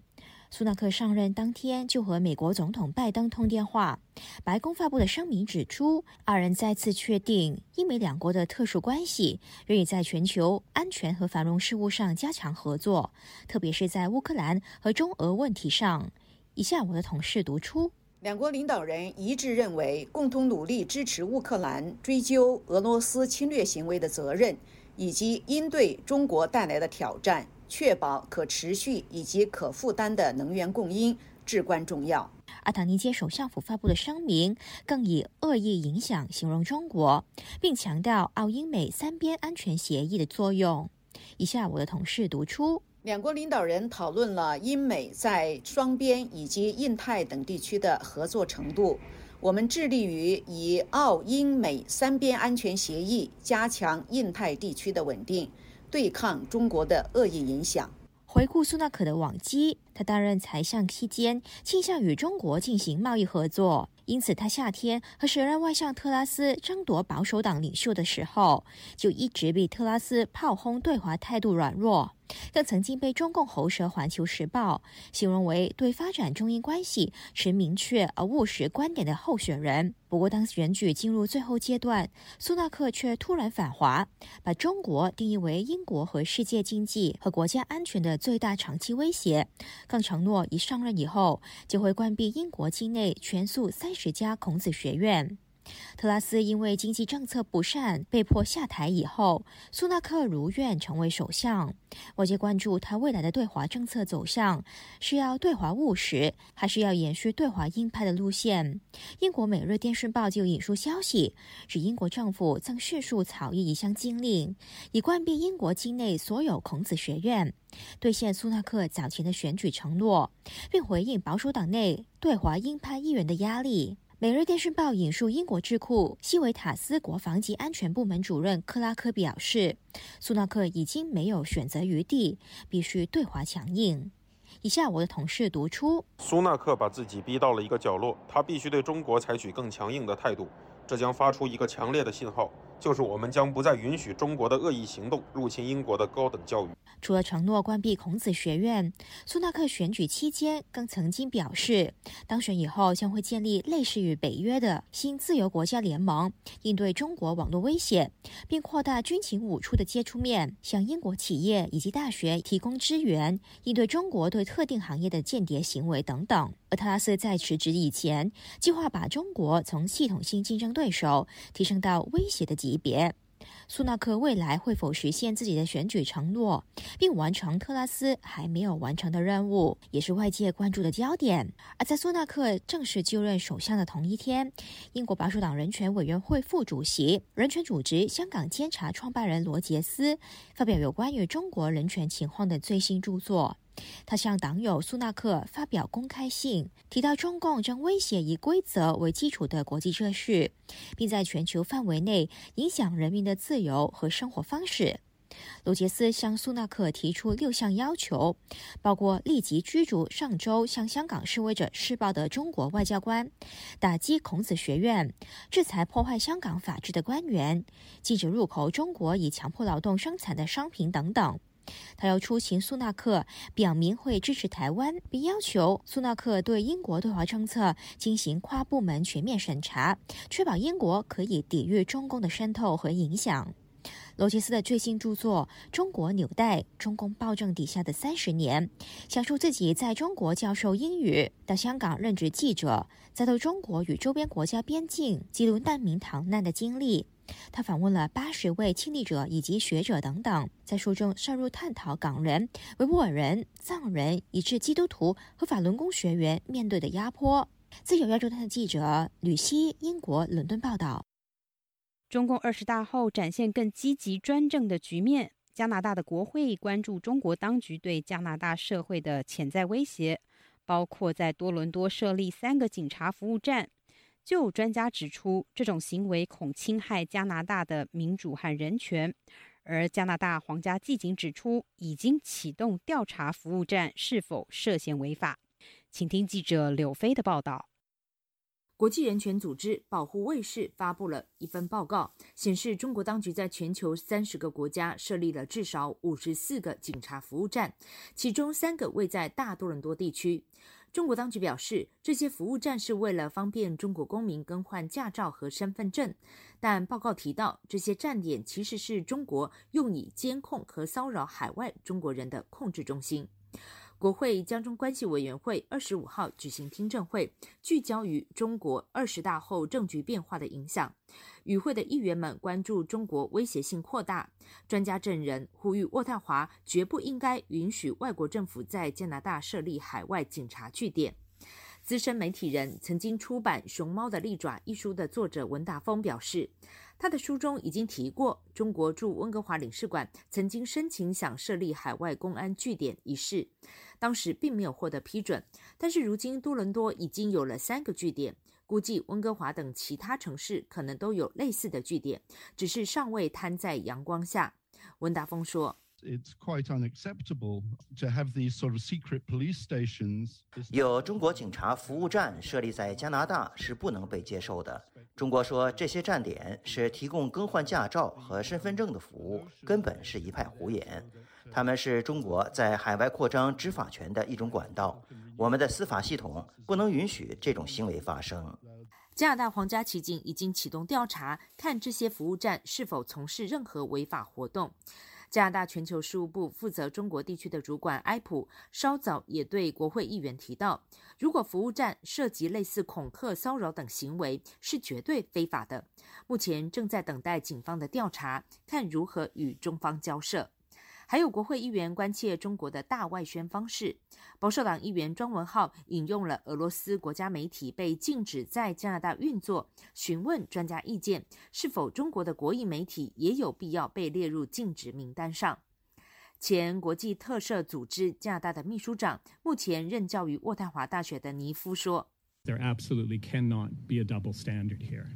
苏纳克上任当天就和美国总统拜登通电话。白宫发布的声明指出，二人再次确定英美两国的特殊关系，愿意在全球安全和繁荣事务上加强合作，特别是在乌克兰和中俄问题上。以下我的同事读出：两国领导人一致认为，共同努力支持乌克兰追究俄罗斯侵略行为的责任，以及应对中国带来的挑战。确保可持续以及可负担的能源供应至关重要。阿塔尼接首相府发布的声明更以恶意影响形容中国，并强调澳英美三边安全协议的作用。以下我的同事读出：两国领导人讨论了英美在双边以及印太等地区的合作程度。我们致力于以澳英美三边安全协议加强印太地区的稳定。对抗中国的恶意影响。回顾苏纳克的往绩，他担任财相期间倾向与中国进行贸易合作，因此他夏天和时任外相特拉斯争夺保守党领袖的时候，就一直被特拉斯炮轰对华态度软弱。更曾经被中共喉舌《环球时报》形容为对发展中英关系持明确而务实观点的候选人。不过，当选举进入最后阶段，苏纳克却突然反华，把中国定义为英国和世界经济和国家安全的最大长期威胁，更承诺一上任以后就会关闭英国境内全数三十家孔子学院。特拉斯因为经济政策不善被迫下台以后，苏纳克如愿成为首相。外界关注他未来的对华政策走向，是要对华务实，还是要延续对华鹰派的路线？英国《每日电讯报》就引述消息，指英国政府曾迅速草拟一项禁令，以关闭英国境内所有孔子学院，兑现苏纳克早前的选举承诺，并回应保守党内对华鹰派议员的压力。《每日电讯报》引述英国智库西维塔斯国防及安全部门主任克拉克表示：“苏纳克已经没有选择余地，必须对华强硬。”以下我的同事读出：苏纳克把自己逼到了一个角落，他必须对中国采取更强硬的态度，这将发出一个强烈的信号。就是我们将不再允许中国的恶意行动入侵英国的高等教育。除了承诺关闭孔子学院，苏纳克选举期间更曾经表示，当选以后将会建立类似于北约的新自由国家联盟，应对中国网络威胁，并扩大军情五处的接触面，向英国企业以及大学提供支援，应对中国对特定行业的间谍行为等等。而特拉斯在辞职以前，计划把中国从系统性竞争对手提升到威胁的级。级别，苏纳克未来会否实现自己的选举承诺，并完成特拉斯还没有完成的任务，也是外界关注的焦点。而在苏纳克正式就任首相的同一天，英国保守党人权委员会副主席、人权组织香港监察创办人罗杰斯发表有关于中国人权情况的最新著作。他向党友苏纳克发表公开信，提到中共将威胁以规则为基础的国际秩序，并在全球范围内影响人民的自由和生活方式。罗杰斯向苏纳克提出六项要求，包括立即驱逐上周向香港示威者施暴的中国外交官，打击孔子学院，制裁破坏香港法治的官员，禁止入口中国以强迫劳动生产的商品等等。他要出勤苏纳克，表明会支持台湾，并要求苏纳克对英国对华政策进行跨部门全面审查，确保英国可以抵御中共的渗透和影响。罗杰斯的最新著作《中国纽带：中共暴政底下的三十年》，讲述自己在中国教授英语，到香港任职记者，再到中国与周边国家边境记录难民逃难的经历。他访问了八十位亲历者以及学者等等，在书中深入探讨港人、维吾尔人、藏人以至基督徒和法轮功学员面对的压迫。自由亚洲台的记者吕希，英国伦敦报道。中共二十大后展现更积极专政的局面。加拿大的国会关注中国当局对加拿大社会的潜在威胁，包括在多伦多设立三个警察服务站。就有专家指出，这种行为恐侵害加拿大的民主和人权。而加拿大皇家骑警指出，已经启动调查服务站是否涉嫌违法。请听记者柳飞的报道。国际人权组织保护卫士发布了一份报告，显示中国当局在全球三十个国家设立了至少五十四个警察服务站，其中三个位在大多伦多地区。中国当局表示，这些服务站是为了方便中国公民更换驾照和身份证，但报告提到，这些站点其实是中国用以监控和骚扰海外中国人的控制中心。国会江中关系委员会二十五号举行听证会，聚焦于中国二十大后政局变化的影响。与会的议员们关注中国威胁性扩大，专家证人呼吁渥太华绝不应该允许外国政府在加拿大设立海外警察据点。资深媒体人、曾经出版《熊猫的利爪》一书的作者文达峰表示，他的书中已经提过，中国驻温哥华领事馆曾经申请想设立海外公安据点一事，当时并没有获得批准。但是如今多伦多已经有了三个据点。估计温哥华等其他城市可能都有类似的据点，只是尚未摊在阳光下。温达峰说：“It's quite unacceptable to have these sort of secret police stations.” 有中国警察服务站设立在加拿大是不能被接受的。中国说这些站点是提供更换驾照和身份证的服务，根本是一派胡言。他们是中国在海外扩张执法权的一种管道。我们的司法系统不能允许这种行为发生。加拿大皇家骑警已经启动调查，看这些服务站是否从事任何违法活动。加拿大全球事务部负责中国地区的主管埃普稍早也对国会议员提到，如果服务站涉及类似恐吓、骚扰等行为，是绝对非法的。目前正在等待警方的调查，看如何与中方交涉。还有国会议员关切中国的大外宣方式。保守党议员庄文浩引用了俄罗斯国家媒体被禁止在加拿大运作，询问专家意见，是否中国的国营媒体也有必要被列入禁止名单上。前国际特赦组织加拿大的秘书长，目前任教于渥太华大学的尼夫说：“There absolutely cannot be a double standard here.”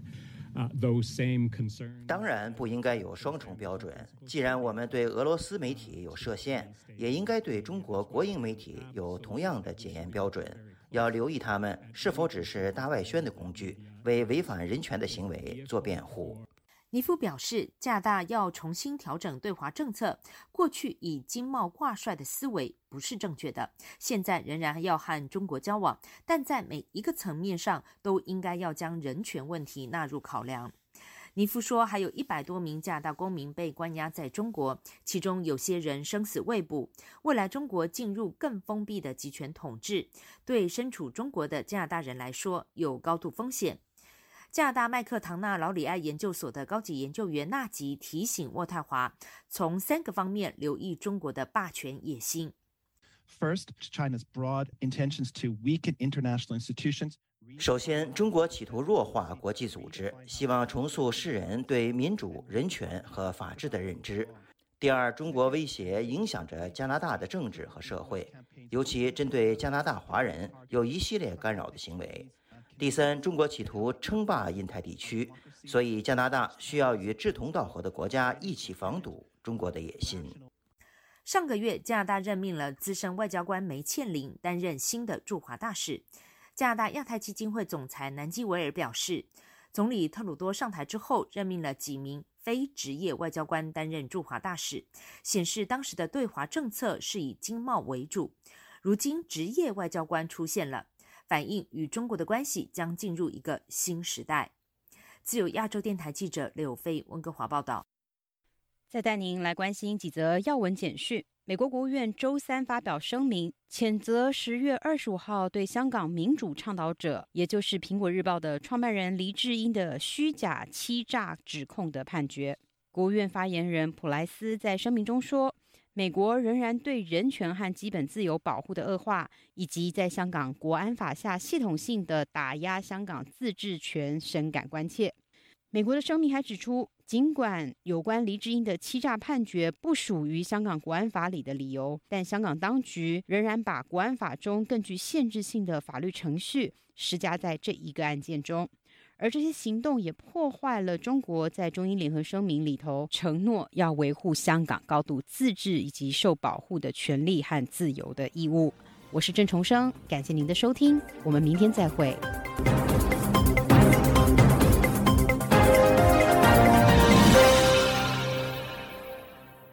当然不应该有双重标准。既然我们对俄罗斯媒体有设限，也应该对中国国营媒体有同样的检验标准。要留意他们是否只是大外宣的工具，为违反人权的行为做辩护。尼夫表示，加拿大要重新调整对华政策。过去以经贸挂帅的思维不是正确的，现在仍然要和中国交往，但在每一个层面上都应该要将人权问题纳入考量。尼夫说，还有一百多名加拿大公民被关押在中国，其中有些人生死未卜。未来中国进入更封闭的集权统治，对身处中国的加拿大人来说有高度风险。加拿大麦克唐纳劳里埃研究所的高级研究员纳吉提醒渥太华，从三个方面留意中国的霸权野心。First, China's broad intentions to weaken international institutions. 首先，中国企图弱化国际组织，希望重塑世人对民主、人权和法治的认知。第二，中国威胁影响着加拿大的政治和社会，尤其针对加拿大华人有一系列干扰的行为。第三，中国企图称霸印太地区，所以加拿大需要与志同道合的国家一起防堵中国的野心。上个月，加拿大任命了资深外交官梅倩玲担任新的驻华大使。加拿大亚太基金会总裁南基维尔表示，总理特鲁多上台之后，任命了几名非职业外交官担任驻华大使，显示当时的对华政策是以经贸为主。如今，职业外交官出现了。反映与中国的关系将进入一个新时代。自由亚洲电台记者柳飞温哥华报道。再带您来关心几则要闻简讯。美国国务院周三发表声明，谴责十月二十五号对香港民主倡导者，也就是《苹果日报》的创办人黎智英的虚假欺诈指控的判决。国务院发言人普莱斯在声明中说。美国仍然对人权和基本自由保护的恶化，以及在香港国安法下系统性的打压香港自治权深感关切。美国的声明还指出，尽管有关黎智英的欺诈判决不属于香港国安法里的理由，但香港当局仍然把国安法中更具限制性的法律程序施加在这一个案件中。而这些行动也破坏了中国在中英联合声明里头承诺要维护香港高度自治以及受保护的权利和自由的义务。我是郑重生，感谢您的收听，我们明天再会。